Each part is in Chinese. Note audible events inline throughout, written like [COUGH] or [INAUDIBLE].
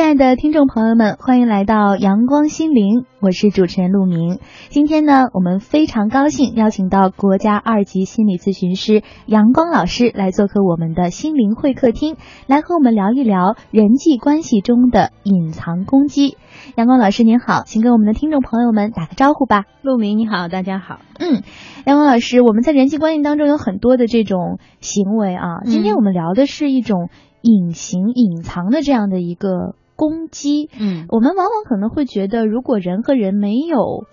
亲爱的听众朋友们，欢迎来到阳光心灵，我是主持人陆明。今天呢，我们非常高兴邀请到国家二级心理咨询师杨光老师来做客我们的心灵会客厅，来和我们聊一聊人际关系中的隐藏攻击。阳光老师您好，请跟我们的听众朋友们打个招呼吧。陆明你好，大家好。嗯，阳光老师，我们在人际关系当中有很多的这种行为啊，今天我们聊的是一种隐形、隐藏的这样的一个。攻击，嗯，我们往往可能会觉得，如果人和人没有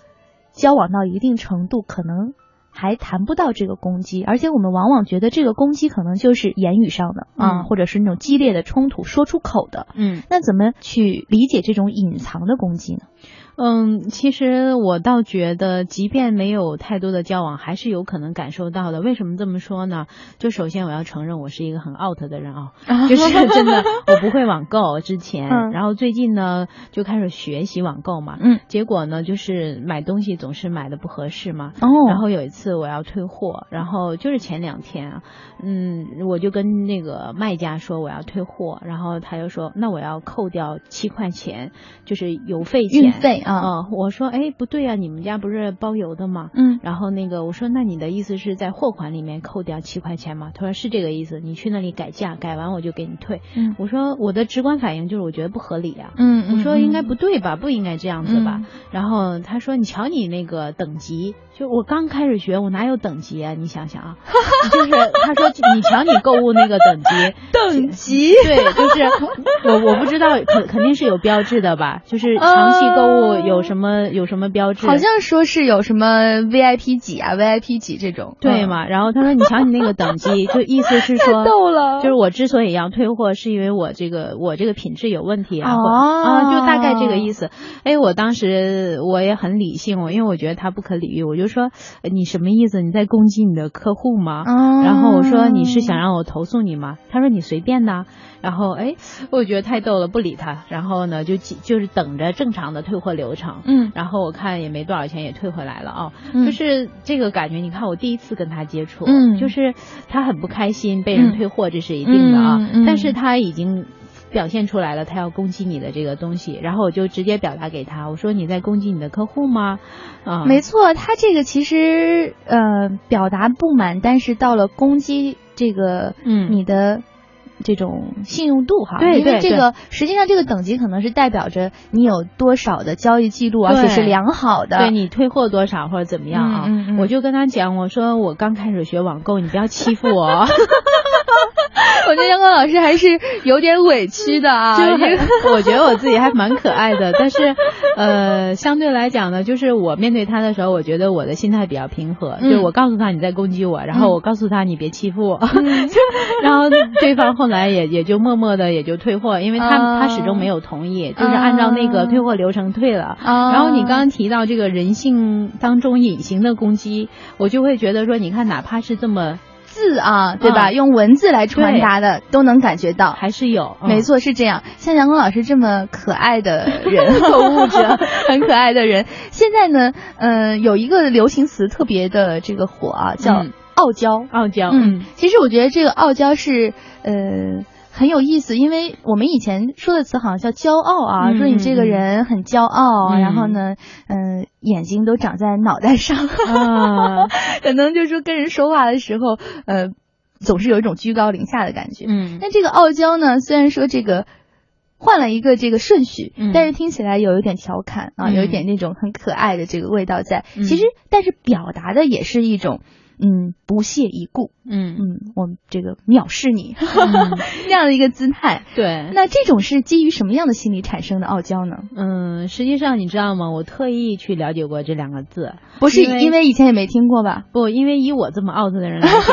交往到一定程度，可能还谈不到这个攻击，而且我们往往觉得这个攻击可能就是言语上的啊，或者是那种激烈的冲突说出口的，嗯，那怎么去理解这种隐藏的攻击呢？嗯，其实我倒觉得，即便没有太多的交往，还是有可能感受到的。为什么这么说呢？就首先我要承认，我是一个很 out 的人啊，就是真的 [LAUGHS] 我不会网购。之前，然后最近呢就开始学习网购嘛，嗯，结果呢就是买东西总是买的不合适嘛。哦，然后有一次我要退货，然后就是前两天啊，嗯，我就跟那个卖家说我要退货，然后他就说那我要扣掉七块钱，就是邮费钱，运费。啊，我说，哎，不对呀，你们家不是包邮的吗？嗯，然后那个我说，那你的意思是在货款里面扣掉七块钱吗？他说是这个意思，你去那里改价，改完我就给你退。嗯，我说我的直观反应就是我觉得不合理啊。嗯，我说应该不对吧，不应该这样子吧。然后他说，你瞧你那个等级。就我刚开始学，我哪有等级啊？你想想啊，[LAUGHS] 就是他说你瞧你购物那个等级，等级对，就是我我不知道肯肯定是有标志的吧？就是长期购物有什么有什么标志？好像说是有什么 VIP 几啊，VIP 几这种，对嘛？然后他说你瞧你那个等级，[LAUGHS] 就意思是说，逗了，就是我之所以要退货，是因为我这个我这个品质有问题啊，啊，就大概这个意思。哎，我当时我也很理性，我因为我觉得他不可理喻，我就。说你什么意思？你在攻击你的客户吗？然后我说你是想让我投诉你吗？他说你随便的。然后哎，我觉得太逗了，不理他。然后呢，就就是等着正常的退货流程。嗯，然后我看也没多少钱，也退回来了啊。就是这个感觉，你看我第一次跟他接触，嗯，就是他很不开心被人退货，这是一定的啊。但是他已经。表现出来了，他要攻击你的这个东西，然后我就直接表达给他，我说你在攻击你的客户吗？啊，没错，他这个其实呃表达不满，但是到了攻击这个嗯你的这种信用度哈，对因为这个实际上这个等级可能是代表着你有多少的交易记录，而且是良好的，对你退货多少或者怎么样啊？我就跟他讲，我说我刚开始学网购，你不要欺负我。[LAUGHS] [LAUGHS] 我觉得阳光老师还是有点委屈的啊，[LAUGHS] 就 [LAUGHS] 我觉得我自己还蛮可爱的，但是呃，相对来讲呢，就是我面对他的时候，我觉得我的心态比较平和，就是我告诉他你在攻击我，然后我告诉他你别欺负我，然后对方后来也也就默默的也就退货，因为他他始终没有同意，就是按照那个退货流程退了。然后你刚刚提到这个人性当中隐形的攻击，我就会觉得说，你看哪怕是这么。字啊，对吧？用文字来传达的都能感觉到，还是有，没错，是这样。像杨光老师这么可爱的人和 [LAUGHS] 物者，很可爱的人，现在呢，嗯，有一个流行词特别的这个火啊，叫傲娇。傲娇，嗯，其实我觉得这个傲娇是，呃。很有意思，因为我们以前说的词好像叫骄傲啊，说你这个人很骄傲，然后呢，嗯，眼睛都长在脑袋上，[LAUGHS] 可能就是说跟人说话的时候，呃，总是有一种居高临下的感觉。嗯，那这个傲娇呢，虽然说这个换了一个这个顺序，但是听起来有一点调侃啊，有一点那种很可爱的这个味道在。其实，但是表达的也是一种。嗯，不屑一顾，嗯嗯，我这个藐视你 [LAUGHS] 那样的一个姿态，对。那这种是基于什么样的心理产生的傲娇呢？嗯，实际上你知道吗？我特意去了解过这两个字，不是因为以前也没听过吧？不，因为以我这么 out 的人来讲，[LAUGHS]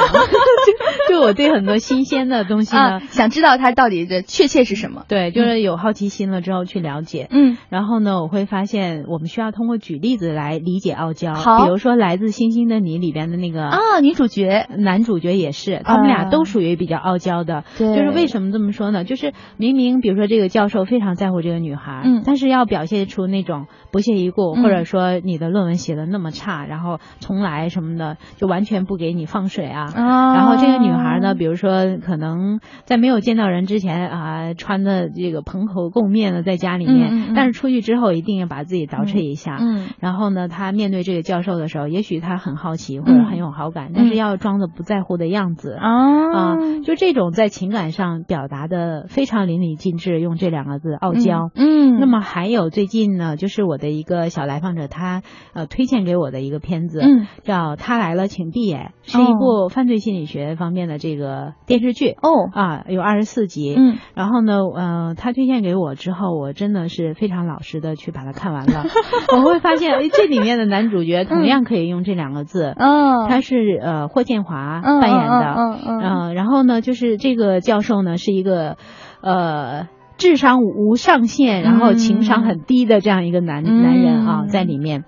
[LAUGHS] 就我对很多新鲜的东西呢，想知道它到底的确切是什么。对，就是有好奇心了之后去了解。嗯，然后呢，我会发现我们需要通过举例子来理解傲娇。好，比如说《来自星星的你》里边的那个。啊，女主角、男主角也是，他们俩都属于比较傲娇的。对，就是为什么这么说呢？就是明明比如说这个教授非常在乎这个女孩，嗯，但是要表现出那种不屑一顾，或者说你的论文写的那么差，然后重来什么的，就完全不给你放水啊。啊，然后这个女孩呢，比如说可能在没有见到人之前啊，穿的这个蓬头垢面的在家里面，但是出去之后一定要把自己捯饬一下。嗯，然后呢，他面对这个教授的时候，也许他很好奇或者很有好感，但是要装的不在乎的样子。啊，就这种在情感上表达的非常淋漓尽致，用这两个字傲娇。嗯，那么还有最近呢，就是我的一个小来访者，他呃推荐给我的一个片子，叫《他来了，请闭眼》，是一部犯罪心理学方面的这个电视剧。哦，啊，有二十四集。嗯，然后呢，呃，他推荐给我之后，我真的是非常老实的去把它看完了。[LAUGHS] 我会发现，哎，这里面的男主角同样可以用这两个字。嗯，他是呃霍建华扮演的。嗯嗯。然后呢，就是这个教授呢，是一个呃智商无上限，然后情商很低的这样一个男男人啊，在里面。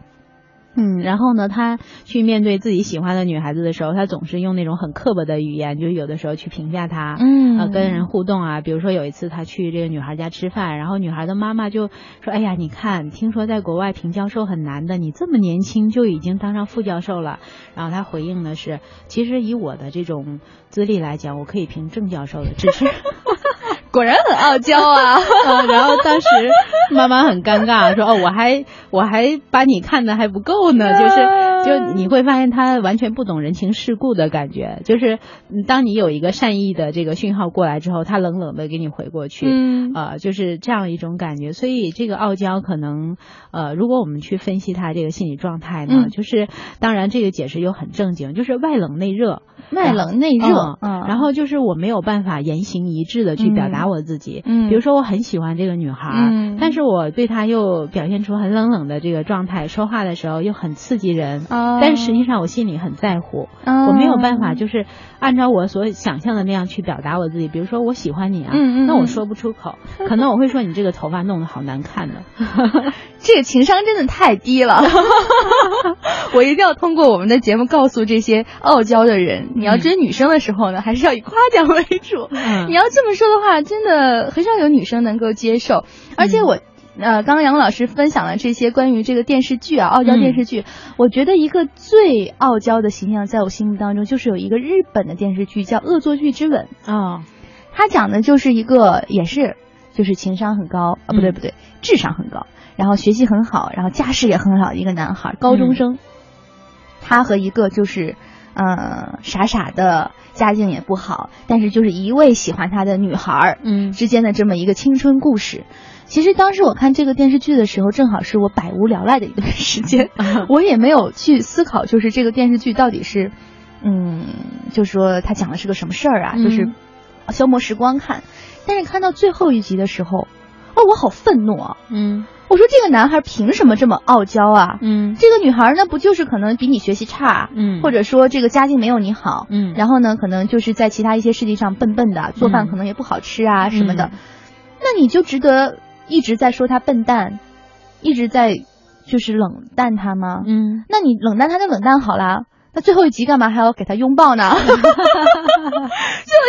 嗯，然后呢，他去面对自己喜欢的女孩子的时候，他总是用那种很刻薄的语言，就有的时候去评价她，嗯，呃，跟人互动啊，比如说有一次他去这个女孩家吃饭，然后女孩的妈妈就说：“哎呀，你看，听说在国外评教授很难的，你这么年轻就已经当上副教授了。”然后他回应的是：“其实以我的这种资历来讲，我可以评郑教授的，只是。”果然很傲娇 [LAUGHS] 啊！然后当时妈妈很尴尬，说：“哦，我还我还把你看的还不够呢。”就是就你会发现他完全不懂人情世故的感觉。就是当你有一个善意的这个讯号过来之后，他冷冷的给你回过去，啊，就是这样一种感觉。所以这个傲娇可能呃，如果我们去分析他这个心理状态呢，就是当然这个解释又很正经，就是外冷内热，外冷内热。嗯，然后就是我没有办法言行一致的去表达。我自己，嗯，比如说我很喜欢这个女孩，嗯，但是我对她又表现出很冷冷的这个状态，说话的时候又很刺激人，哦，但实际上我心里很在乎，我没有办法就是按照我所想象的那样去表达我自己。比如说我喜欢你啊，嗯嗯，那我说不出口，可能我会说你这个头发弄得好难看的，[LAUGHS] [LAUGHS] 这个情商真的太低了，[LAUGHS] 我一定要通过我们的节目告诉这些傲娇的人，你要追女生的时候呢，还是要以夸奖为主，你要这么说的话。真的很少有女生能够接受，而且我，呃，刚刚杨老师分享了这些关于这个电视剧啊，傲娇电视剧，我觉得一个最傲娇的形象，在我心目当中就是有一个日本的电视剧叫《恶作剧之吻》啊，他讲的就是一个也是就是情商很高啊，不对不对，智商很高，然后学习很好，然后家世也很好的一个男孩，高中生，他和一个就是。呃，傻傻的，家境也不好，但是就是一味喜欢他的女孩儿，嗯，之间的这么一个青春故事。其实当时我看这个电视剧的时候，正好是我百无聊赖的一段时间，[LAUGHS] 我也没有去思考，就是这个电视剧到底是，嗯，就说他讲的是个什么事儿啊，就是消磨时光看。但是看到最后一集的时候，哦，我好愤怒啊，嗯。我说这个男孩凭什么这么傲娇啊？嗯，这个女孩呢，不就是可能比你学习差，嗯，或者说这个家境没有你好，嗯，然后呢，可能就是在其他一些事情上笨笨的，做饭可能也不好吃啊什么的，那你就值得一直在说他笨蛋，一直在就是冷淡他吗？嗯，那你冷淡他就冷淡好了，那最后一集干嘛还要给他拥抱呢？[LAUGHS] 最后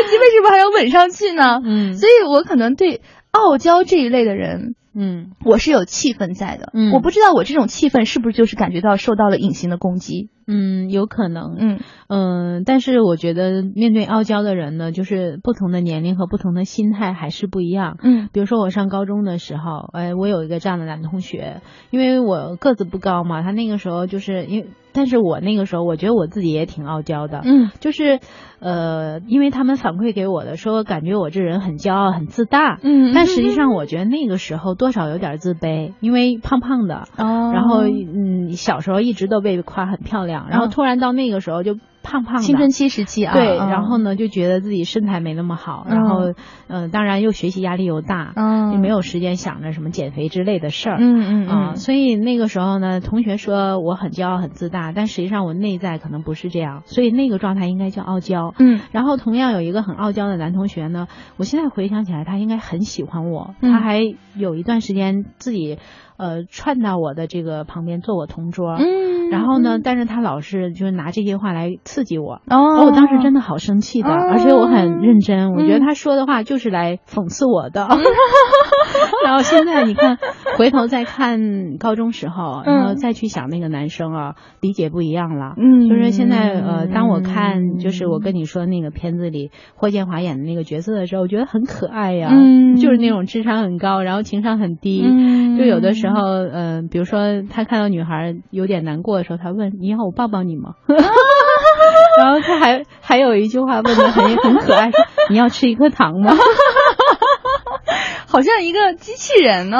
一集为什么还要吻上去呢？嗯，所以我可能对傲娇这一类的人。嗯，我是有气氛在的。嗯，我不知道我这种气氛是不是就是感觉到受到了隐形的攻击。嗯，有可能。嗯嗯，但是我觉得面对傲娇的人呢，就是不同的年龄和不同的心态还是不一样。嗯，比如说我上高中的时候，哎，我有一个这样的男同学，因为我个子不高嘛，他那个时候就是因为。但是我那个时候，我觉得我自己也挺傲娇的，嗯，就是，呃，因为他们反馈给我的说，感觉我这人很骄傲、很自大，嗯，但实际上我觉得那个时候多少有点自卑，因为胖胖的，哦，然后嗯，小时候一直都被夸很漂亮，然后突然到那个时候就。胖胖的青春期时期啊，对，然后呢就觉得自己身材没那么好，然后嗯，当然又学习压力又大，嗯，也没有时间想着什么减肥之类的事儿，嗯嗯啊，所以那个时候呢，同学说我很骄傲很自大，但实际上我内在可能不是这样，所以那个状态应该叫傲娇，嗯，然后同样有一个很傲娇的男同学呢，我现在回想起来他应该很喜欢我，他还有一段时间自己。呃，串到我的这个旁边做我同桌，嗯，然后呢，但是他老是就是拿这些话来刺激我，哦，我当时真的好生气的，而且我很认真，我觉得他说的话就是来讽刺我的。[LAUGHS] 然后现在你看，回头再看高中时候，然后再去想那个男生啊，理解不一样了。嗯，就是现在呃，当我看就是我跟你说那个片子里霍建华演的那个角色的时候，我觉得很可爱呀，就是那种智商很高，然后情商很低。就有的时候，然后嗯，比如说他看到女孩有点难过的时候，他问你要我抱抱你吗？[LAUGHS] 然后他还还有一句话问的很很可爱，说你要吃一颗糖吗？[LAUGHS] 好像一个机器人呢，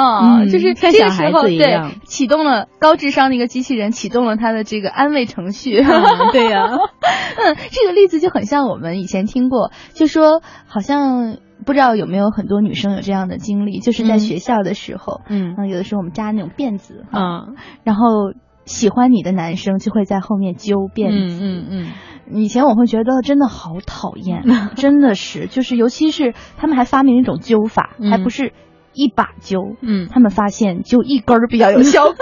就是这个时候对启动了高智商的一个机器人，启动了他的这个安慰程序。[LAUGHS] 对呀，[LAUGHS] 嗯，这个例子就很像我们以前听过，就说好像不知道有没有很多女生有这样的经历，就是在学校的时候，嗯，有的时候我们扎那种辫子，嗯，然后喜欢你的男生就会在后面揪辫子，嗯嗯。以前我会觉得真的好讨厌，[LAUGHS] 真的是，就是尤其是他们还发明一种灸法，还不是一把灸，嗯，他们发现灸一根儿比较有效果。[LAUGHS]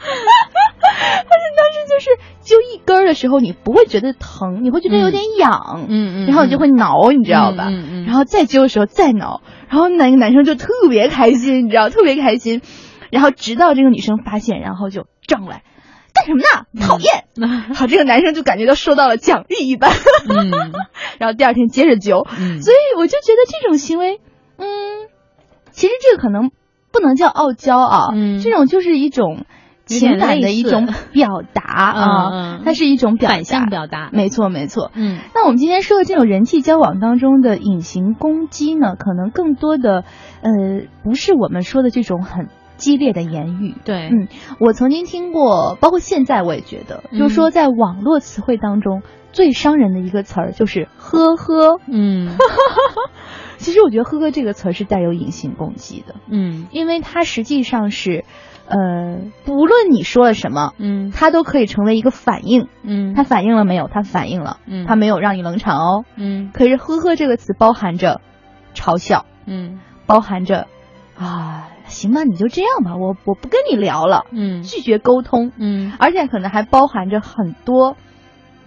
而且当时就是灸一根儿的时候，你不会觉得疼，你会觉得有点痒，嗯嗯，然后你就会挠，你知道吧？嗯嗯，然后再灸的时候再挠，然后那个男生就特别开心，你知道，特别开心，然后直到这个女生发现，然后就上来。干什么呢？讨厌！[LAUGHS] [LAUGHS] 好，这个男生就感觉到受到了奖励一般。嗯，[LAUGHS] 然后第二天接着揪。嗯，所以我就觉得这种行为，嗯，其实这个可能不能叫傲娇啊，嗯，这种就是一种情感的一种表达啊，它是一种反向表达。没错，没错。嗯，那我们今天说的这种人际交往当中的隐形攻击呢，可能更多的呃，不是我们说的这种很。激烈的言语，对，嗯，我曾经听过，包括现在我也觉得，就是说在网络词汇当中最伤人的一个词儿就是“呵呵”，嗯，[LAUGHS] 其实我觉得“呵呵”这个词儿是带有隐形攻击的，嗯，因为它实际上是，呃，不论你说了什么，嗯，它都可以成为一个反应，嗯，它反应了没有？它反应了，嗯，它没有让你冷场哦，嗯，可是“呵呵”这个词包含着嘲笑，嗯，包含着啊。行吧，你就这样吧，我我不跟你聊了，嗯，拒绝沟通，嗯，而且可能还包含着很多。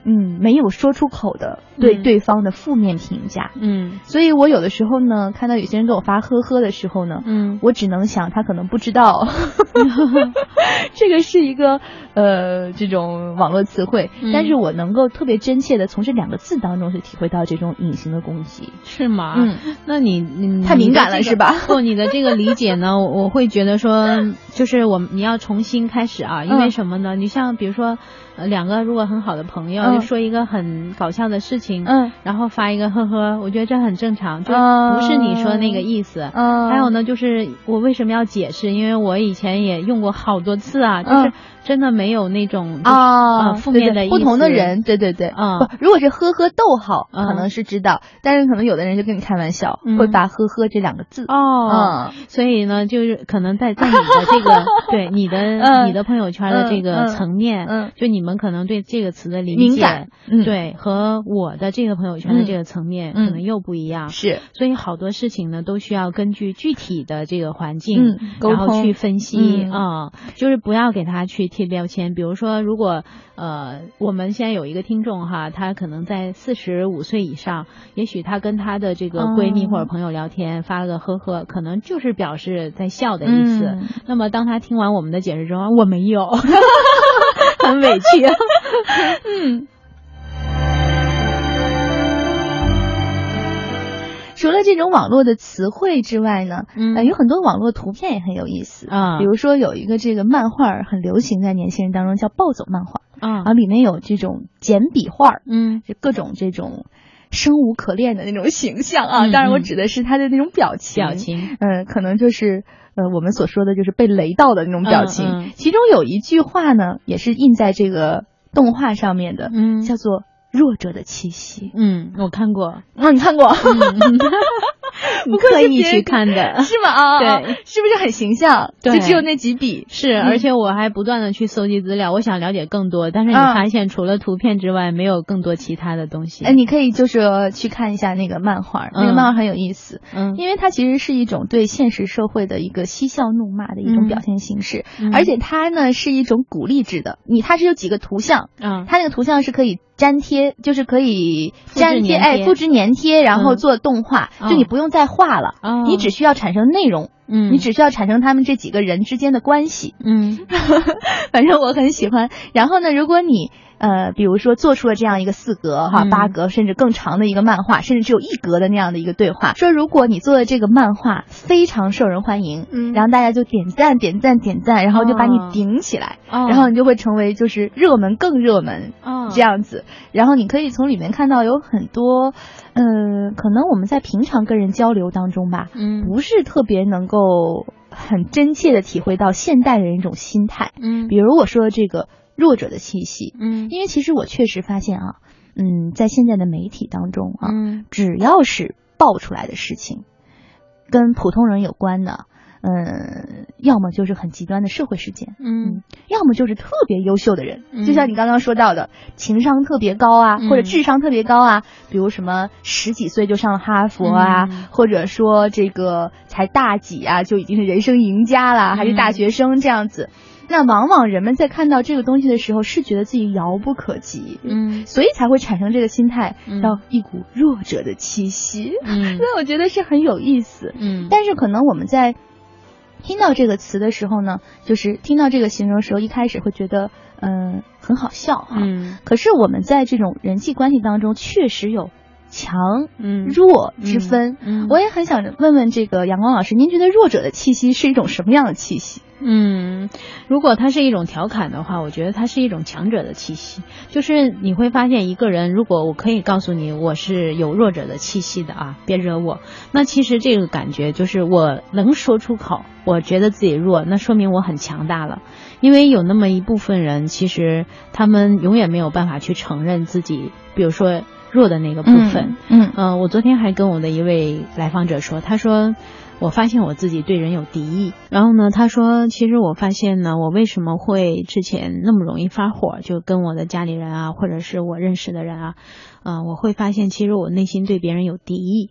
嗯，没有说出口的对对方的负面评价，嗯，所以我有的时候呢，看到有些人给我发呵呵的时候呢，嗯，我只能想他可能不知道，[LAUGHS] [LAUGHS] 这个是一个呃这种网络词汇，但是我能够特别真切的从这两个字当中去体会到这种隐形的攻击，是吗？嗯，那你太敏感了是吧？不，你的这个理解呢，[LAUGHS] 我会觉得说，就是我你要重新开始啊，因为什么呢？你像比如说。呃，两个如果很好的朋友，就说一个很搞笑的事情，嗯，然后发一个呵呵，我觉得这很正常，就不是你说那个意思。嗯，还有呢，就是我为什么要解释？因为我以前也用过好多次啊，就是。真的没有那种啊负面的不同的人，对对对，嗯，不，如果是呵呵逗号，可能是知道，但是可能有的人就跟你开玩笑，会把呵呵这两个字哦，所以呢，就是可能在在你的这个 [LAUGHS] 对你的你的朋友圈的这个层面，嗯，就你们可能对这个词的理解，对，和我的这个朋友圈的这个层面可能又不一样，是，所以好多事情呢都需要根据具体的这个环境，然后去分析啊，就是不要给他去。贴标签，比如说，如果呃，我们现在有一个听众哈，他可能在四十五岁以上，也许他跟他的这个闺蜜或者朋友聊天，发了个呵呵，可能就是表示在笑的意思。那么，当他听完我们的解释之后，我没有，[LAUGHS] 很委屈。[LAUGHS] 嗯。除了这种网络的词汇之外呢，嗯，有很多网络图片也很有意思啊。比如说有一个这个漫画很流行在年轻人当中，叫暴走漫画啊，啊，里面有这种简笔画，嗯，就各种这种生无可恋的那种形象啊。当然，我指的是他的那种表情，表情，嗯，可能就是呃我们所说的就是被雷到的那种表情。其中有一句话呢，也是印在这个动画上面的，嗯，叫做。弱者的气息，嗯，我看过，啊你看过？[LAUGHS] 不刻意去看的，[LAUGHS] 是吗？啊，对，是不是很形象？对，就只有那几笔。是，而且我还不断的去搜集资料，我想了解更多。但是你发现除了图片之外，没有更多其他的东西。哎，你可以就是去看一下那个漫画，那个漫画很有意思。嗯，因为它其实是一种对现实社会的一个嬉笑怒骂的一种表现形式，而且它呢是一种鼓励制的。你它是有几个图像，嗯，它那个图像是可以。粘贴就是可以粘贴，哎，复制粘贴，然后做动画，就你不用再画了，你只需要产生内容，嗯，你只需要产生他们这几个人之间的关系，嗯，[LAUGHS] [LAUGHS] 反正我很喜欢。然后呢，如果你。呃，比如说做出了这样一个四格哈、八格甚至更长的一个漫画，甚至只有一格的那样的一个对话，说如果你做的这个漫画非常受人欢迎，嗯，然后大家就点赞点赞点赞，然后就把你顶起来，然后你就会成为就是热门更热门，哦这样子，然后你可以从里面看到有很多，呃，可能我们在平常跟人交流当中吧，嗯，不是特别能够很真切的体会到现代人一种心态，嗯，比如我说的这个。弱者的气息，嗯，因为其实我确实发现啊，嗯，在现在的媒体当中啊，嗯，只要是爆出来的事情，跟普通人有关的，嗯，要么就是很极端的社会事件，嗯，要么就是特别优秀的人，就像你刚刚说到的，情商特别高啊，或者智商特别高啊，比如什么十几岁就上了哈佛啊，或者说这个才大几啊就已经是人生赢家了，还是大学生这样子。那往往人们在看到这个东西的时候，是觉得自己遥不可及，嗯，所以才会产生这个心态，叫一股弱者的气息，嗯，[LAUGHS] 那我觉得是很有意思，嗯，但是可能我们在听到这个词的时候呢，就是听到这个形容时候，一开始会觉得，嗯，很好笑哈，嗯，可是我们在这种人际关系当中，确实有强、嗯弱之分，嗯，我也很想问问这个阳光老师，您觉得弱者的气息是一种什么样的气息？嗯，如果它是一种调侃的话，我觉得它是一种强者的气息。就是你会发现，一个人如果我可以告诉你我是有弱者的气息的啊，别惹我。那其实这个感觉就是我能说出口，我觉得自己弱，那说明我很强大了。因为有那么一部分人，其实他们永远没有办法去承认自己，比如说弱的那个部分。嗯嗯，我昨天还跟我的一位来访者说，他说。我发现我自己对人有敌意，然后呢，他说，其实我发现呢，我为什么会之前那么容易发火，就跟我的家里人啊，或者是我认识的人啊，嗯，我会发现其实我内心对别人有敌意。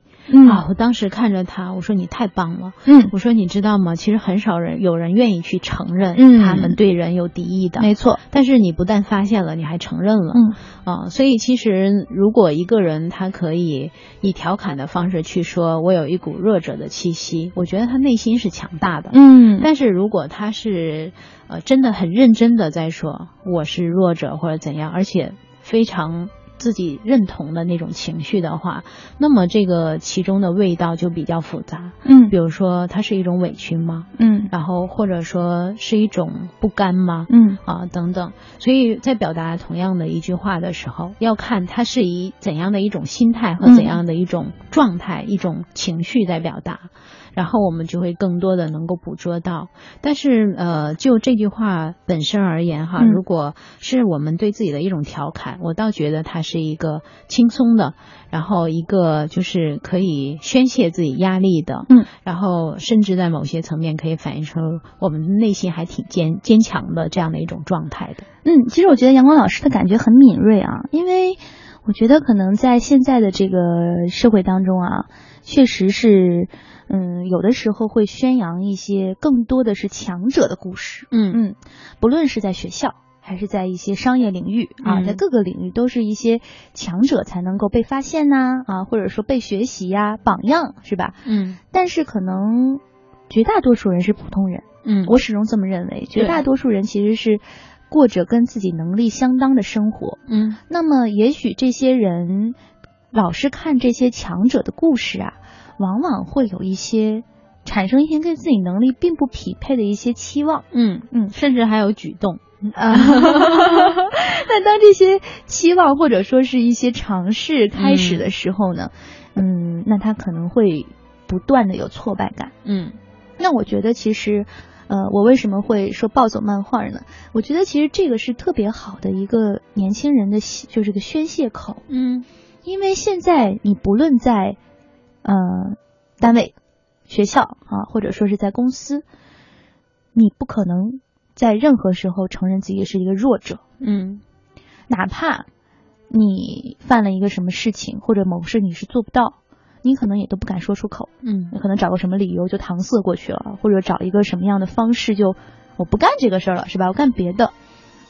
啊，我当时看着他，我说你太棒了。嗯，我说你知道吗？其实很少人有人愿意去承认他们对人有敌意的。没错，但是你不但发现了，你还承认了。嗯啊，所以其实如果一个人他可以以调侃的方式去说，我有一股弱者的气息，我觉得他内心是强大的。嗯，但是如果他是呃真的很认真的在说我是弱者或者怎样，而且非常。自己认同的那种情绪的话，那么这个其中的味道就比较复杂。嗯，比如说它是一种委屈吗？嗯，然后或者说是一种不甘吗？嗯，啊等等。所以在表达同样的一句话的时候，要看它是以怎样的一种心态和怎样的一种状态、一种情绪在表达。然后我们就会更多的能够捕捉到，但是呃，就这句话本身而言哈，如果是我们对自己的一种调侃，我倒觉得它是一个轻松的，然后一个就是可以宣泄自己压力的，嗯，然后甚至在某些层面可以反映出我们内心还挺坚坚强的这样的一种状态的。嗯，其实我觉得阳光老师的感觉很敏锐啊，因为我觉得可能在现在的这个社会当中啊，确实是。嗯，有的时候会宣扬一些更多的是强者的故事。嗯嗯，不论是在学校还是在一些商业领域啊，在各个领域都是一些强者才能够被发现呐啊，或者说被学习呀，榜样是吧？嗯，但是可能绝大多数人是普通人。嗯，我始终这么认为，绝大多数人其实是过着跟自己能力相当的生活。嗯，那么也许这些人老是看这些强者的故事啊。往往会有一些产生一些跟自己能力并不匹配的一些期望，嗯嗯，甚至还有举动啊。[LAUGHS] [LAUGHS] 那当这些期望或者说是一些尝试开始的时候呢，嗯，那他可能会不断的有挫败感，嗯。那我觉得其实，呃，我为什么会说暴走漫画呢？我觉得其实这个是特别好的一个年轻人的就是个宣泄口，嗯，因为现在你不论在。呃，单位、学校啊，或者说是在公司，你不可能在任何时候承认自己是一个弱者。嗯，哪怕你犯了一个什么事情，或者某事你是做不到，你可能也都不敢说出口。嗯，你可能找个什么理由就搪塞过去了，或者找一个什么样的方式就我不干这个事儿了，是吧？我干别的。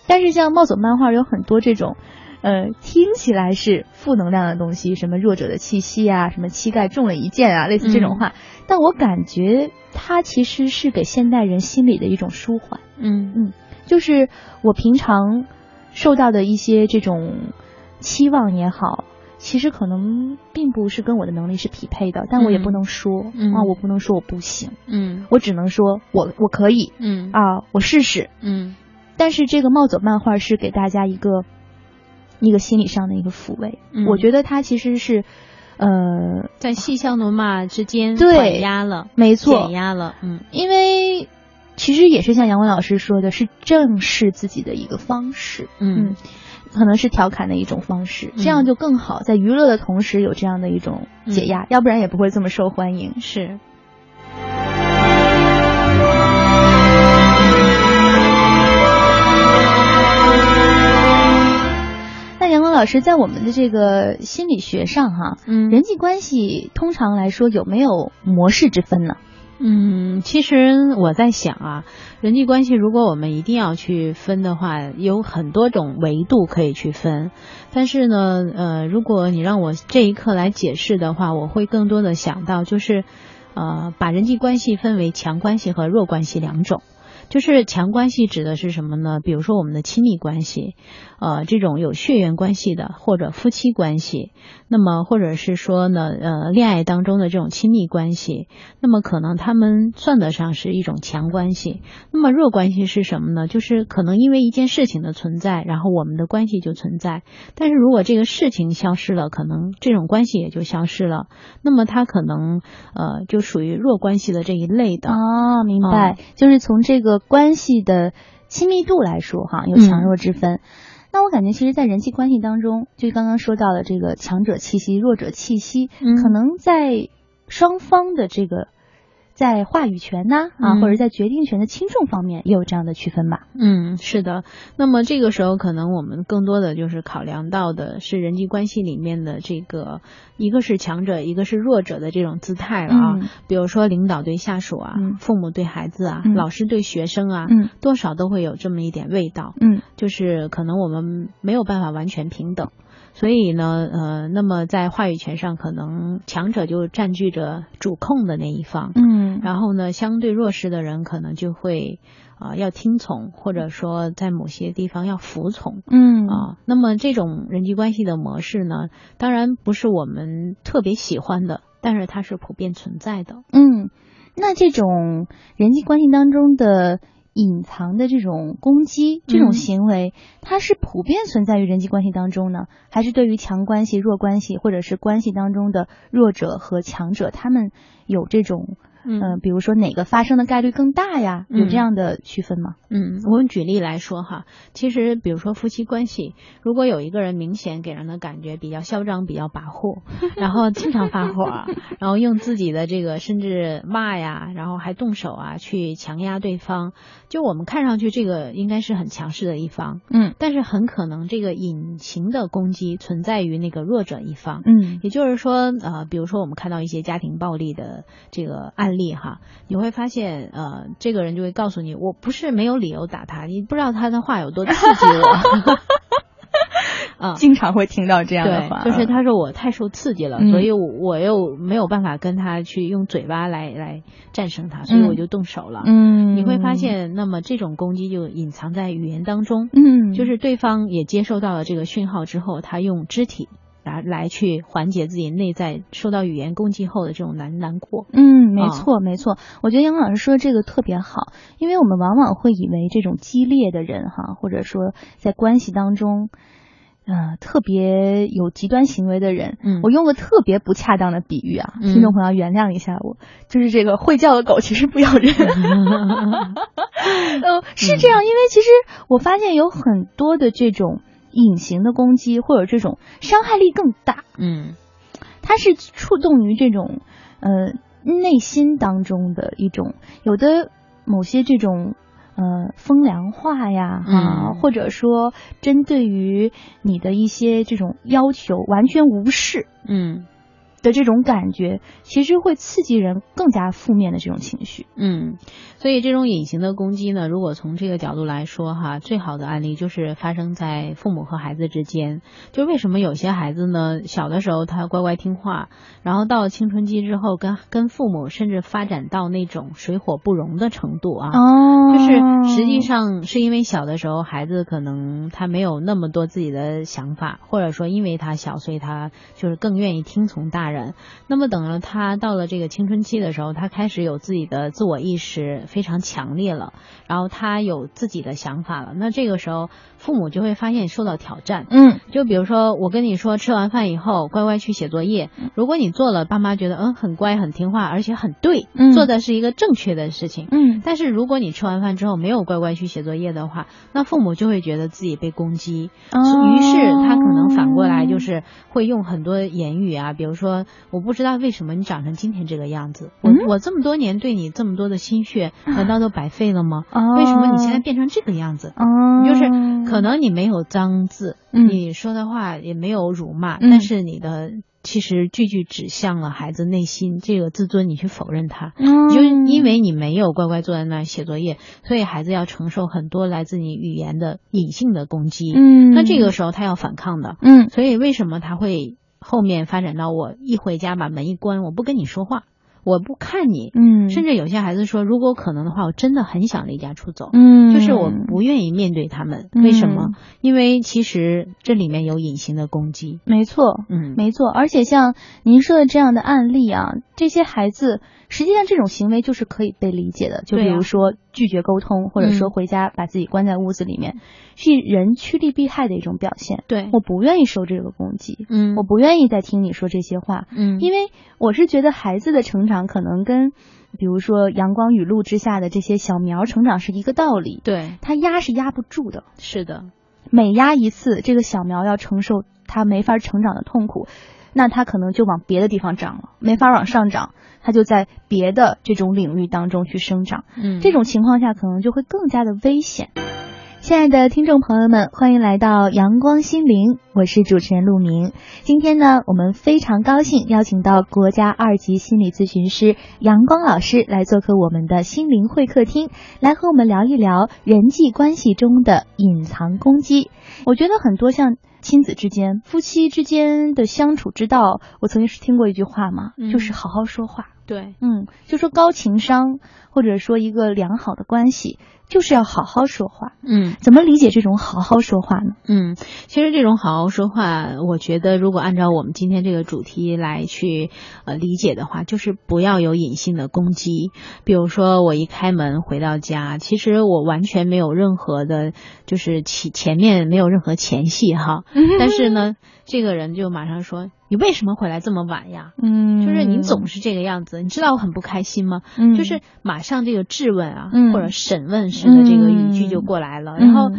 但是像冒走漫画有很多这种。呃，听起来是负能量的东西，什么弱者的气息啊，什么膝盖中了一箭啊，类似这种话。但我感觉它其实是给现代人心理的一种舒缓。嗯嗯，就是我平常受到的一些这种期望也好，其实可能并不是跟我的能力是匹配的，但我也不能说啊，我不能说我不行。嗯，我只能说我我可以。嗯啊，我试试。嗯，但是这个冒走漫画是给大家一个。一个心理上的一个抚慰，我觉得他其实是，呃，在戏笑怒骂之间对压了，没错，减压了，嗯，因为其实也是像杨文老师说的，是正视自己的一个方式，嗯，可能是调侃的一种方式，这样就更好，在娱乐的同时有这样的一种解压，要不然也不会这么受欢迎，是。老师，在我们的这个心理学上，哈，嗯，人际关系通常来说有没有模式之分呢？嗯，其实我在想啊，人际关系如果我们一定要去分的话，有很多种维度可以去分。但是呢，呃，如果你让我这一刻来解释的话，我会更多的想到就是，呃，把人际关系分为强关系和弱关系两种。就是强关系指的是什么呢？比如说我们的亲密关系，呃，这种有血缘关系的或者夫妻关系，那么或者是说呢，呃，恋爱当中的这种亲密关系，那么可能他们算得上是一种强关系。那么弱关系是什么呢？就是可能因为一件事情的存在，然后我们的关系就存在。但是如果这个事情消失了，可能这种关系也就消失了。那么它可能呃就属于弱关系的这一类的。哦，明白，就是从这个。关系的亲密度来说，哈，有强弱之分。那我感觉，其实，在人际关系当中，就刚刚说到的这个强者气息、弱者气息，可能在双方的这个。在话语权呢啊，或者在决定权的轻重方面也有这样的区分吧？嗯，是的。那么这个时候，可能我们更多的就是考量到的是人际关系里面的这个，一个是强者，一个是弱者的这种姿态了啊。比如说领导对下属啊，父母对孩子啊，老师对学生啊，多少都会有这么一点味道。嗯，就是可能我们没有办法完全平等。所以呢，呃，那么在话语权上，可能强者就占据着主控的那一方，嗯，然后呢，相对弱势的人可能就会啊要听从，或者说在某些地方要服从，嗯。啊，那么这种人际关系的模式呢，当然不是我们特别喜欢的，但是它是普遍存在的，嗯，那这种人际关系当中的。隐藏的这种攻击，这种行为，它是普遍存在于人际关系当中呢，还是对于强关系、弱关系，或者是关系当中的弱者和强者，他们有这种？嗯，比如说哪个发生的概率更大呀？有这样的区分吗？嗯，我们举例来说哈，其实比如说夫妻关系，如果有一个人明显给人的感觉比较嚣张、比较跋扈，然后经常发火，[LAUGHS] 然后用自己的这个甚至骂呀，然后还动手啊去强压对方，就我们看上去这个应该是很强势的一方，嗯，但是很可能这个隐形的攻击存在于那个弱者一方，嗯，也就是说，呃，比如说我们看到一些家庭暴力的这个案。例哈，你会发现，呃，这个人就会告诉你，我不是没有理由打他，你不知道他的话有多刺激我。啊，[LAUGHS] 经常会听到这样的话，就是他说我太受刺激了，所以我又没有办法跟他去用嘴巴来来战胜他，所以我就动手了。嗯，你会发现，那么这种攻击就隐藏在语言当中。嗯，就是对方也接收到了这个讯号之后，他用肢体。来来去缓解自己内在受到语言攻击后的这种难难过。嗯，没错没错，我觉得杨老师说这个特别好，因为我们往往会以为这种激烈的人哈，或者说在关系当中，呃，特别有极端行为的人，嗯，我用个特别不恰当的比喻啊，听众朋友原谅一下我，就是这个会叫的狗其实不咬人。[LAUGHS] 呃，是这样，因为其实我发现有很多的这种。隐形的攻击或者这种伤害力更大，嗯，它是触动于这种呃内心当中的一种有的某些这种呃风凉话呀，啊，或者说针对于你的一些这种要求完全无视，嗯。的这种感觉，其实会刺激人更加负面的这种情绪。嗯，所以这种隐形的攻击呢，如果从这个角度来说哈，最好的案例就是发生在父母和孩子之间。就为什么有些孩子呢，小的时候他乖乖听话，然后到了青春期之后，跟跟父母甚至发展到那种水火不容的程度啊？哦，就是实际上是因为小的时候孩子可能他没有那么多自己的想法，或者说因为他小，所以他就是更愿意听从大。人，那么等了他到了这个青春期的时候，他开始有自己的自我意识非常强烈了，然后他有自己的想法了。那这个时候，父母就会发现受到挑战。嗯，就比如说我跟你说，吃完饭以后乖乖去写作业。如果你做了，爸妈觉得嗯很乖很听话，而且很对，做的是一个正确的事情。嗯，但是如果你吃完饭之后没有乖乖去写作业的话，那父母就会觉得自己被攻击。于是他可能反过来就是会用很多言语啊，比如说。我不知道为什么你长成今天这个样子，我我这么多年对你这么多的心血，难道都白费了吗？为什么你现在变成这个样子？就是可能你没有脏字，你说的话也没有辱骂，但是你的其实句句指向了孩子内心这个自尊，你去否认他，就因为你没有乖乖坐在那写作业，所以孩子要承受很多来自你语言的隐性的攻击。嗯，那这个时候他要反抗的。嗯，所以为什么他会？后面发展到我一回家把门一关，我不跟你说话，我不看你，嗯，甚至有些孩子说，如果可能的话，我真的很想离家出走，嗯，就是我不愿意面对他们，为什么？因为其实这里面有隐形的攻击，没错，嗯，没错，而且像您说的这样的案例啊，这些孩子。实际上，这种行为就是可以被理解的。就比如说拒绝沟通，或者说回家把自己关在屋子里面，是人趋利避害的一种表现。对，我不愿意受这个攻击。嗯，我不愿意再听你说这些话。嗯，因为我是觉得孩子的成长可能跟，比如说阳光雨露之下的这些小苗成长是一个道理。对，他压是压不住的。是的，每压一次，这个小苗要承受他没法成长的痛苦。那它可能就往别的地方长了，没法往上长，它就在别的这种领域当中去生长。嗯，这种情况下可能就会更加的危险。亲爱的听众朋友们，欢迎来到阳光心灵，我是主持人陆明。今天呢，我们非常高兴邀请到国家二级心理咨询师阳光老师来做客我们的心灵会客厅，来和我们聊一聊人际关系中的隐藏攻击。我觉得很多像。亲子之间、夫妻之间的相处之道，我曾经是听过一句话嘛，就是好好说话。对，嗯，就说高情商，或者说一个良好的关系。就是要好好说话，嗯，怎么理解这种好好说话呢？嗯，其实这种好好说话，我觉得如果按照我们今天这个主题来去呃理解的话，就是不要有隐性的攻击。比如说我一开门回到家，其实我完全没有任何的，就是前前面没有任何前戏哈，[LAUGHS] 但是呢，这个人就马上说。你为什么回来这么晚呀？嗯，就是你总是这个样子，你知道我很不开心吗？嗯，就是马上这个质问啊，或者审问式的这个语句就过来了，然后。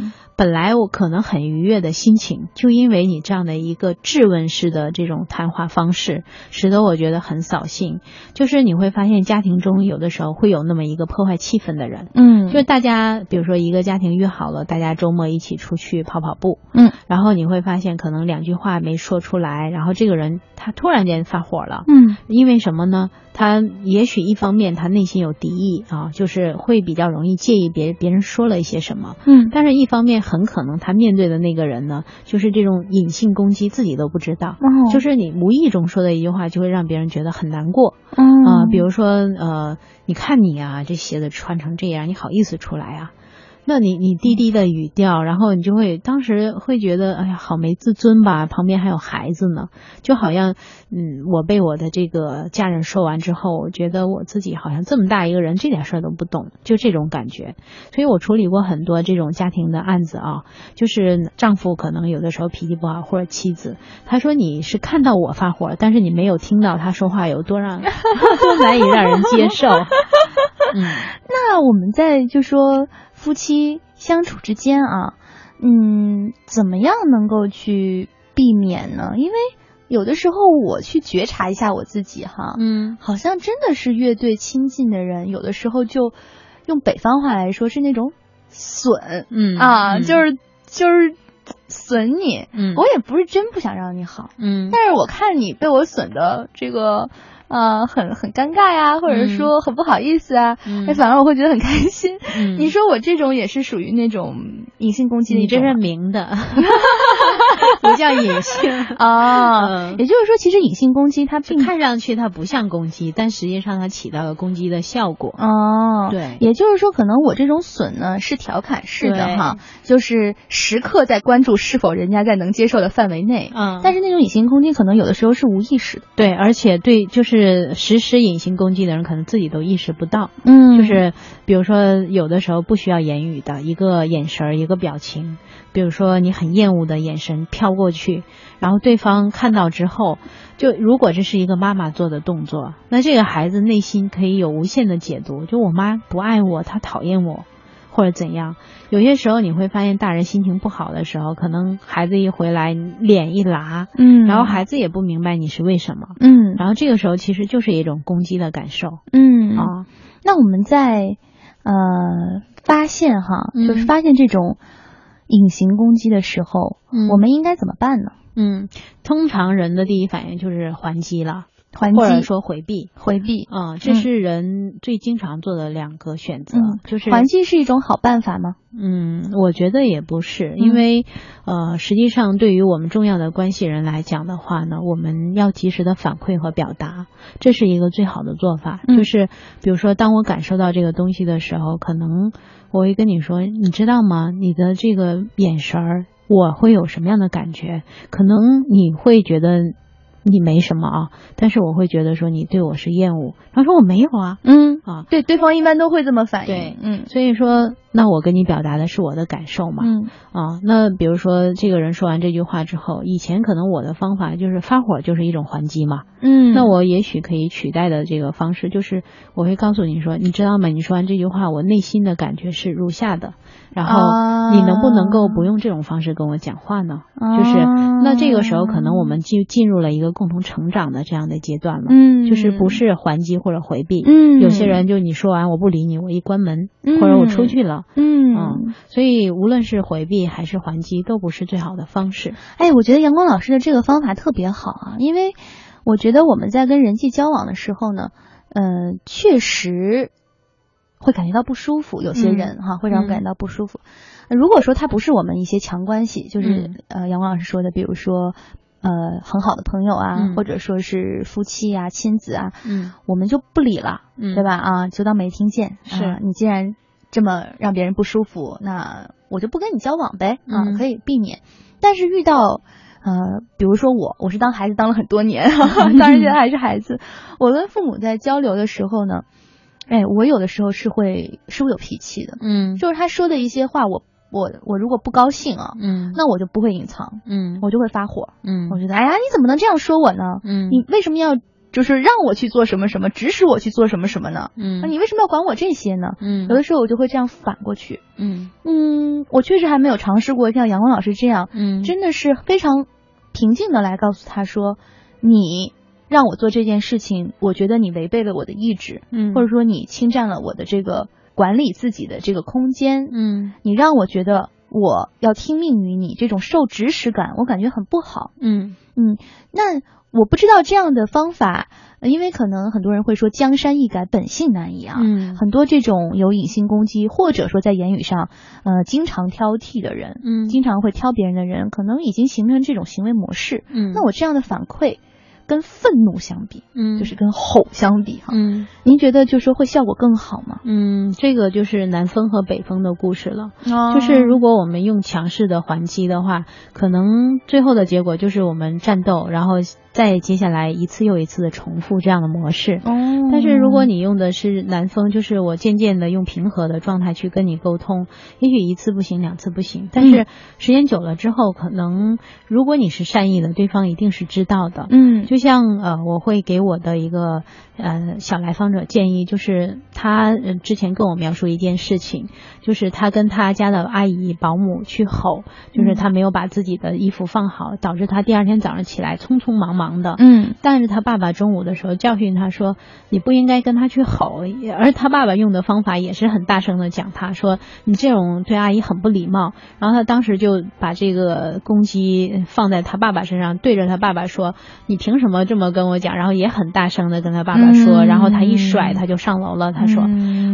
本来我可能很愉悦的心情，就因为你这样的一个质问式的这种谈话方式，使得我觉得很扫兴。就是你会发现家庭中有的时候会有那么一个破坏气氛的人，嗯，就是大家比如说一个家庭约好了，大家周末一起出去跑跑步，嗯，然后你会发现可能两句话没说出来，然后这个人他突然间发火了，嗯，因为什么呢？他也许一方面他内心有敌意啊，就是会比较容易介意别别人说了一些什么，嗯，但是一方面很可能他面对的那个人呢，就是这种隐性攻击，自己都不知道，就是你无意中说的一句话，就会让别人觉得很难过，啊，比如说呃，你看你啊，这鞋子穿成这样，你好意思出来啊？那你你低低的语调，然后你就会当时会觉得，哎呀，好没自尊吧？旁边还有孩子呢，就好像，嗯，我被我的这个家人说完之后，我觉得我自己好像这么大一个人，这点事儿都不懂，就这种感觉。所以我处理过很多这种家庭的案子啊，就是丈夫可能有的时候脾气不好，或者妻子，他说你是看到我发火，但是你没有听到他说话有多让多难以让人接受。[LAUGHS] 嗯，[LAUGHS] 那我们在就说。夫妻相处之间啊，嗯，怎么样能够去避免呢？因为有的时候我去觉察一下我自己哈，嗯，好像真的是越对亲近的人，有的时候就用北方话来说是那种损，嗯啊，嗯就是就是损你，嗯我也不是真不想让你好，嗯但是我看你被我损的这个。呃，很很尴尬呀，或者说很不好意思啊，嗯哎，反而我会觉得很开心。嗯 [LAUGHS] 你说我这种也是属于那种隐性攻击的一你这是明的，[LAUGHS] 不叫隐性。[LAUGHS] 啊，嗯也就是说，其实隐性攻击它并看上去它不像攻击，但实际上它起到了攻击的效果。哦，对也就是说，可能我这种损呢是调侃式的哈，就是时刻在关注是否人家在能接受的范围内。嗯但是那种隐性攻击可能有的时候是无意识的。对，而且对，就是实施隐形攻击的人，可能自己都意识不到。嗯就是比如说，有的时候不需要言语的一个眼神儿、一个表情，比如说你很厌恶的眼神飘过去，然后对方看到之后，就如果这是一个妈妈做的动作，那这个孩子内心可以有无限的解读，就我妈不爱我，她讨厌我。或者怎样，有些时候你会发现，大人心情不好的时候，可能孩子一回来脸一拉，嗯然后孩子也不明白你是为什么，嗯然后这个时候其实就是一种攻击的感受嗯啊。那我们在呃发现哈，嗯就是发现这种隐形攻击的时候，嗯我们应该怎么办呢？嗯，通常人的第一反应就是还击了，还或者、说回避。回避。啊、这是人最经常做的两个选择，嗯就是环境是一种好办法吗？嗯，我觉得也不是，嗯因为、呃，实际上对于我们重要的关系人来讲的话呢，我们要及时的反馈和表达，这是一个最好的做法。嗯就是比如说，当我感受到这个东西的时候，可能我会跟你说，你知道吗？你的这个眼神儿，我会有什么样的感觉？可能你会觉得。你没什么啊，但是我会觉得说你对我是厌恶，他说我没有啊嗯，啊，对，对方一般都会这么反应。对嗯所以说那我跟你表达的是我的感受嘛，嗯啊，那比如说这个人说完这句话之后，以前可能我的方法就是发火，就是一种还击嘛。嗯，那我也许可以取代的这个方式，就是我会告诉你说，你知道吗？你说完这句话，我内心的感觉是如下的，然后啊你能不能够不用这种方式跟我讲话呢？就是那这个时候，可能我们就进入了一个共同成长的这样的阶段了。嗯，就是不是还击或者回避，嗯，有些人就你说完我不理你，我一关门、嗯或者我出去了，嗯嗯，所以无论是回避还是还击，都不是最好的方式。哎，我觉得阳光老师的这个方法特别好啊，因为我觉得我们在跟人际交往的时候呢，呃，确实会感觉到不舒服，有些人哈、会让我感觉到不舒服。呃如果说他不是我们一些强关系，就是、呃杨光老师说的，比如说呃很好的朋友啊，嗯或者说是夫妻啊、亲子啊，嗯我们就不理了，嗯对吧？啊，就当没听见。是啊你既然这么让别人不舒服，那我就不跟你交往呗。啊，嗯可以避免。但是遇到呃，比如说我，我是当孩子当了很多年，[LAUGHS] 当然现在还是孩子。我跟父母在交流的时候呢，哎，我有的时候是会是会有脾气的，嗯就是他说的一些话，我我我如果不高兴啊，嗯那我就不会隐藏，嗯我就会发火。嗯我觉得，哎呀，你怎么能这样说我呢？嗯你为什么要就是让我去做什么什么，指使我去做什么什么呢？嗯那你为什么要管我这些呢？嗯有的时候我就会这样反过去。嗯嗯，我确实还没有尝试过像阳光老师这样，嗯真的是非常平静的来告诉他说，你让我做这件事情，我觉得你违背了我的意志，嗯或者说你侵占了我的这个管理自己的这个空间，嗯你让我觉得我要听命于你，这种受指使感，我感觉很不好。嗯嗯，那我不知道这样的方法，呃因为可能很多人会说江山易改，本性难移啊。嗯很多这种有隐性攻击，或者说在言语上，呃，经常挑剔的人，嗯经常会挑别人的人，可能已经形成这种行为模式。嗯那我这样的反馈，跟愤怒相比，嗯就是跟吼相比哈，嗯您觉得就是说会效果更好吗？嗯，这个就是南风和北风的故事了。哦就是如果我们用强势的还击的话，可能最后的结果就是我们战斗，然后再接下来一次又一次的重复这样的模式。哦，但是如果你用的是南风，就是我渐渐的用平和的状态去跟你沟通，也许一次不行，两次不行，但是时间久了之后，可能如果你是善意的，对方一定是知道的。嗯就像呃，我会给我的一个呃小来访者建议，就是他呃之前跟我描述一件事情，就是他跟他家的阿姨保姆去吼，就是他没有把自己的衣服放好，导致他第二天早上起来匆匆忙忙的。嗯，但是他爸爸中午的时候教训他说：“你不应该跟他去吼。”而他爸爸用的方法也是很大声的讲，他说：“你这种对阿姨很不礼貌。”然后他当时就把这个攻击放在他爸爸身上，对着他爸爸说：“你凭什么这么跟我讲？”然后也很大声的跟他爸爸说，然后他一甩他就上楼了。他说：“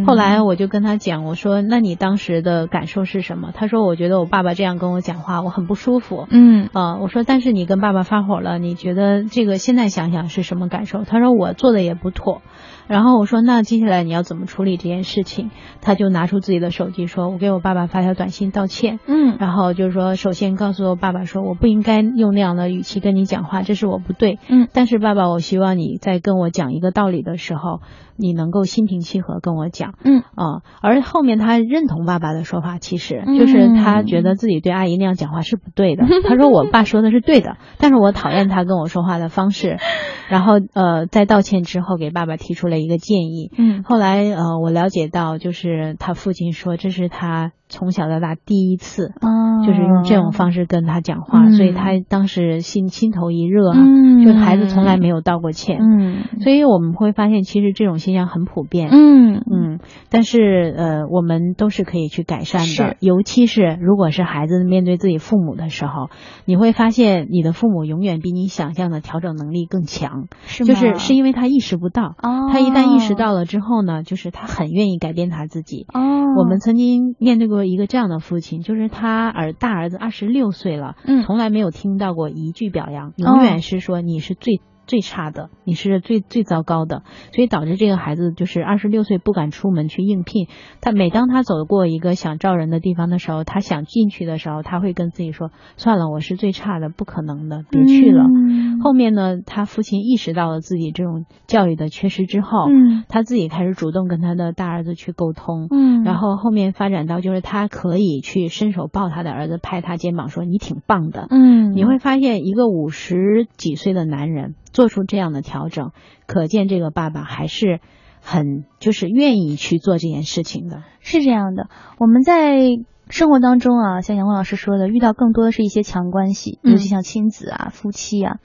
后来我就跟他讲，我说那你当时的感受是什么？”他说：“我觉得我爸爸这样跟我讲话，我很不舒服。”嗯啊，我说：“但是你跟爸爸发火了，你觉得这个现在想想是什么感受？”他说：“我做的也不妥。”然后我说：“那接下来你要怎么处理这件事情？”他就拿出自己的手机说：“我给我爸爸发条短信道歉。”嗯，然后就是说，首先告诉我爸爸说：“我不应该用那样的语气跟你讲话，这是我不对。”嗯，但是爸爸，我希望你在跟我讲一个道理的时候，你能够心平气和跟我讲。嗯啊，而后面他认同爸爸的说法，其实就是他觉得自己对阿姨那样讲话是不对的。[LAUGHS] 他说：“我爸说的是对的，但是我讨厌他跟我说话的方式。”然后呃，在道歉之后，给爸爸提出了一个建议。嗯，后来呃，我了解到，就是他父亲说，这是他从小到大第一次，哦，就是用这种方式跟他讲话，嗯。所以他当时心心头一热啊，嗯。就是孩子从来没有道过歉。嗯。所以我们会发现，其实这种现象很普遍。嗯。嗯，但是呃，我们都是可以去改善的，尤其是如果是孩子面对自己父母的时候，你会发现你的父母永远比你想象的调整能力更强，是吗？就是是因为他意识不到，哦，他一旦意识到了之后呢，就是他很愿意改变他自己。哦，我们曾经面对过一个这样的父亲，就是他儿大儿子二十六岁了，嗯从来没有听到过一句表扬，永远是说你是最。最差的，你是最最糟糕的，所以导致这个孩子就是二十六岁不敢出门去应聘。他每当他走过一个想招人的地方的时候，他想进去的时候，他会跟自己说：“算了，我是最差的，不可能的，别去了。嗯后面呢，他父亲意识到了自己这种教育的缺失之后，嗯他自己开始主动跟他的大儿子去沟通。嗯，然后后面发展到就是他可以去伸手抱他的儿子，拍他肩膀说：“你挺棒的。”嗯，你会发现，一个五十几岁的男人做出这样的调整，可见这个爸爸还是很就是愿意去做这件事情的。是这样的，我们在生活当中啊，像杨光老师说的，遇到更多的是一些强关系，嗯尤其像亲子啊、夫妻啊。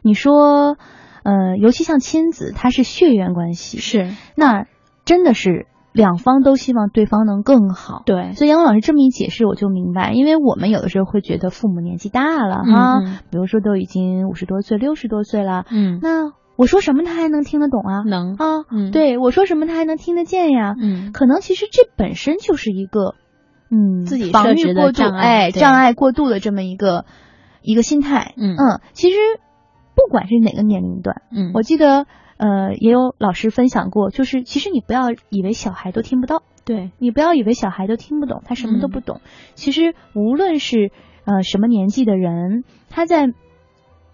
你说，呃，尤其像亲子，它是血缘关系，是那真的是两方都希望对方能更好。对，所以杨光老师这么一解释，我就明白，因为我们有的时候会觉得父母年纪大了哈，嗯比如说都已经五十多岁、六十多岁了，嗯，那我说什么他还能听得懂啊？能，啊，嗯，，对我说什么他还能听得见呀？嗯，可能其实这本身就是一个，嗯，自己防御过度，障碍哎，障碍过度的这么一个一个心态。嗯。嗯，其实不管是哪个年龄段，嗯，我记得呃也有老师分享过，就是其实你不要以为小孩都听不到，对，你不要以为小孩都听不懂，他什么都嗯不懂。其实无论是呃什么年纪的人，他在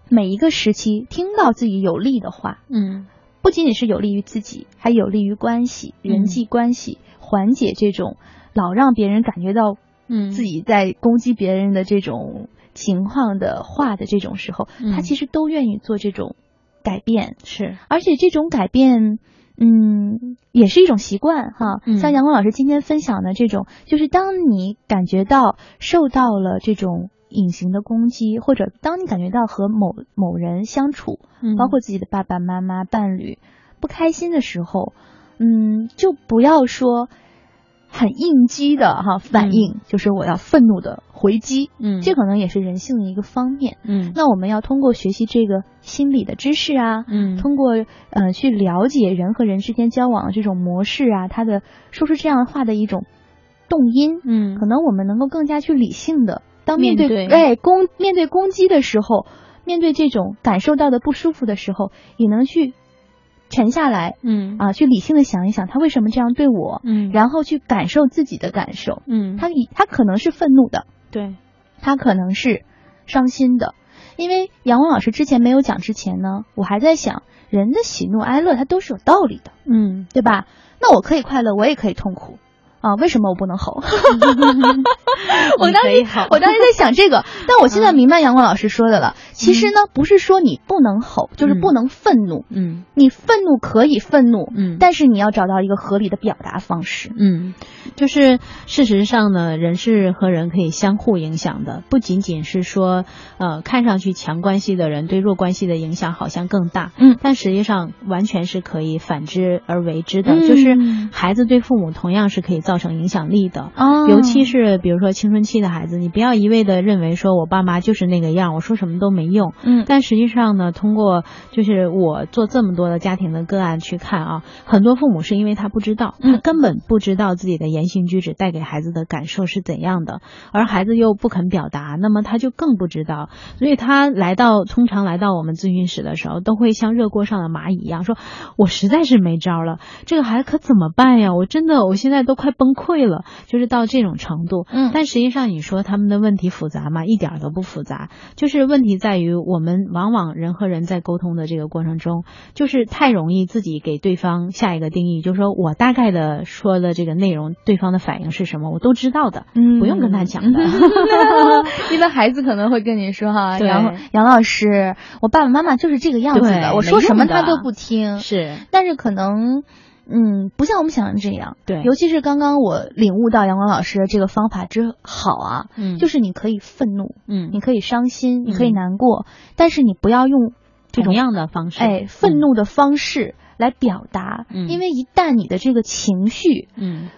每一个时期听到自己有利的话，嗯，不仅仅是有利于自己，还有利于关系、人际关系，缓解这种老让别人感觉到嗯，自己在攻击别人的这种情况的话的这种时候，嗯。他其实都愿意做这种改变，是，而且这种改变。嗯，也是一种习惯哈。嗯像阳光老师今天分享的这种，就是当你感觉到受到了这种隐形的攻击，或者当你感觉到和某某人相处，嗯包括自己的爸爸妈妈、伴侣不开心的时候，嗯，就不要说很应激的哈反应，就是我要愤怒的回击，嗯，这可能也是人性的一个方面。嗯，那我们要通过学习这个心理的知识啊，嗯，通过呃去了解人和人之间交往的这种模式啊，他的说出这样话的一种动因，嗯，可能我们能够更加去理性的当面对面对。哎攻面对攻击的时候，面对这种感受到的不舒服的时候，也能去沉下来嗯。啊，去理性的想一想他为什么这样对我，嗯，然后去感受自己的感受。嗯，他以他可能是愤怒的，对，他可能是伤心的。因为杨文老师之前没有讲之前呢，我还在想，人的喜怒哀乐它都是有道理的，嗯，对吧？那我可以快乐，我也可以痛苦啊，为什么我不能吼？[LAUGHS] 我当时你可以好，我当时在想这个，[LAUGHS] 但我现在明白杨光老师说的了。其实呢，不是说你不能吼，就是不能愤怒。嗯，你愤怒可以愤怒，嗯，但是你要找到一个合理的表达方式。嗯，就是事实上呢，人是和人可以相互影响的，不仅仅是说，呃，看上去强关系的人对弱关系的影响好像更大。嗯，但实际上完全是可以反之而为之的，就是孩子对父母同样是可以造成影响力的。哦，尤其是比如说青春期的孩子，你不要一味的认为说我爸妈就是那个样，我说什么都没用。嗯，但实际上呢，通过就是我做这么多的家庭的个案去看啊，很多父母是因为他不知道，他根本不知道自己的言行举止带给孩子的感受是怎样的，而孩子又不肯表达，那么他就更不知道。所以他来到通常来到我们咨询室的时候，都会像热锅上的蚂蚁一样说：“我实在是没招了，这个孩子可怎么办呀？我真的我现在都快崩溃了。”就是到这种程度。嗯，但实际上你说他们的问题复杂吗？一点都不复杂，就是问题在于我们往往人和人在沟通的这个过程中，就是太容易自己给对方下一个定义，就是说我大概的说的这个内容，对方的反应是什么，我都知道的，嗯，不用跟他讲的。[LAUGHS] [LAUGHS] 因为孩子可能会跟你说哈，杨杨老师，我爸爸妈妈就是这个样子的，我说什么他都不听。是，但是可能。嗯，不像我们想的这样。对，尤其是刚刚我领悟到阳光老师的这个方法之好啊，嗯，就是你可以愤怒，嗯，你可以伤心，你可以难过，但是你不要用这种样的方式，哎，愤怒的方式来表达，嗯，因为一旦你的这个情绪，嗯，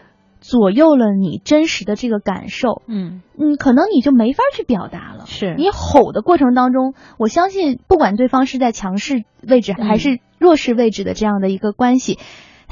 左右了你真实的这个感受，嗯嗯，可能你就没法去表达了。是你吼的过程当中，我相信不管对方是在强势位置还是弱势位置的这样的一个关系。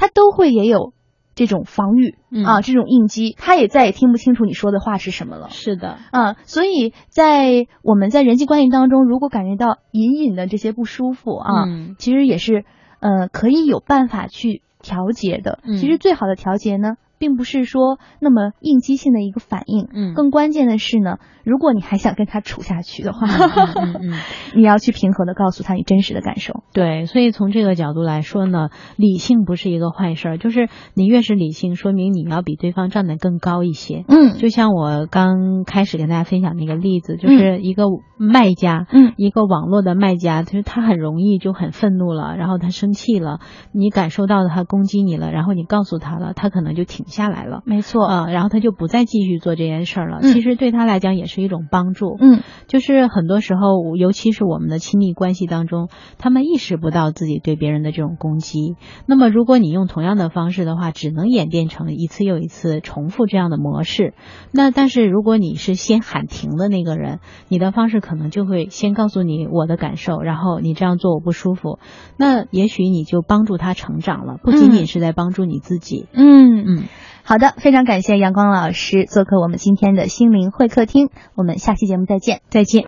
他都会也有这种防御啊，这种应激，他也再也听不清楚你说的话是什么了。是的，啊，所以在我们在人际关系当中，如果感觉到隐隐的这些不舒服啊，其实也是呃可以有办法去调节的。其实最好的调节呢。并不是说那么应激性的一个反应，嗯，更关键的是呢，如果你还想跟他处下去的话，嗯嗯，[LAUGHS] 你要去平和的告诉他你真实的感受。对，所以从这个角度来说呢，理性不是一个坏事儿，就是你越是理性，说明你要比对方站得更高一些。嗯，就像我刚开始跟大家分享那个例子，就是一个卖家，嗯，一个网络的卖家，就是他很容易就很愤怒了，然后他生气了，你感受到了他攻击你了，然后你告诉他了，他可能就停。下来了，没错啊，然后他就不再继续做这件事儿了。其实对他来讲也是一种帮助。嗯，就是很多时候，尤其是我们的亲密关系当中，他们意识不到自己对别人的这种攻击。那么，如果你用同样的方式的话，只能演变成一次又一次重复这样的模式。那但是如果你是先喊停的那个人，你的方式可能就会先告诉你我的感受，然后你这样做我不舒服。那也许你就帮助他成长了，不仅仅是在帮助你自己。嗯嗯。好的，非常感谢阳光老师做客我们今天的心灵会客厅，我们下期节目再见，再见。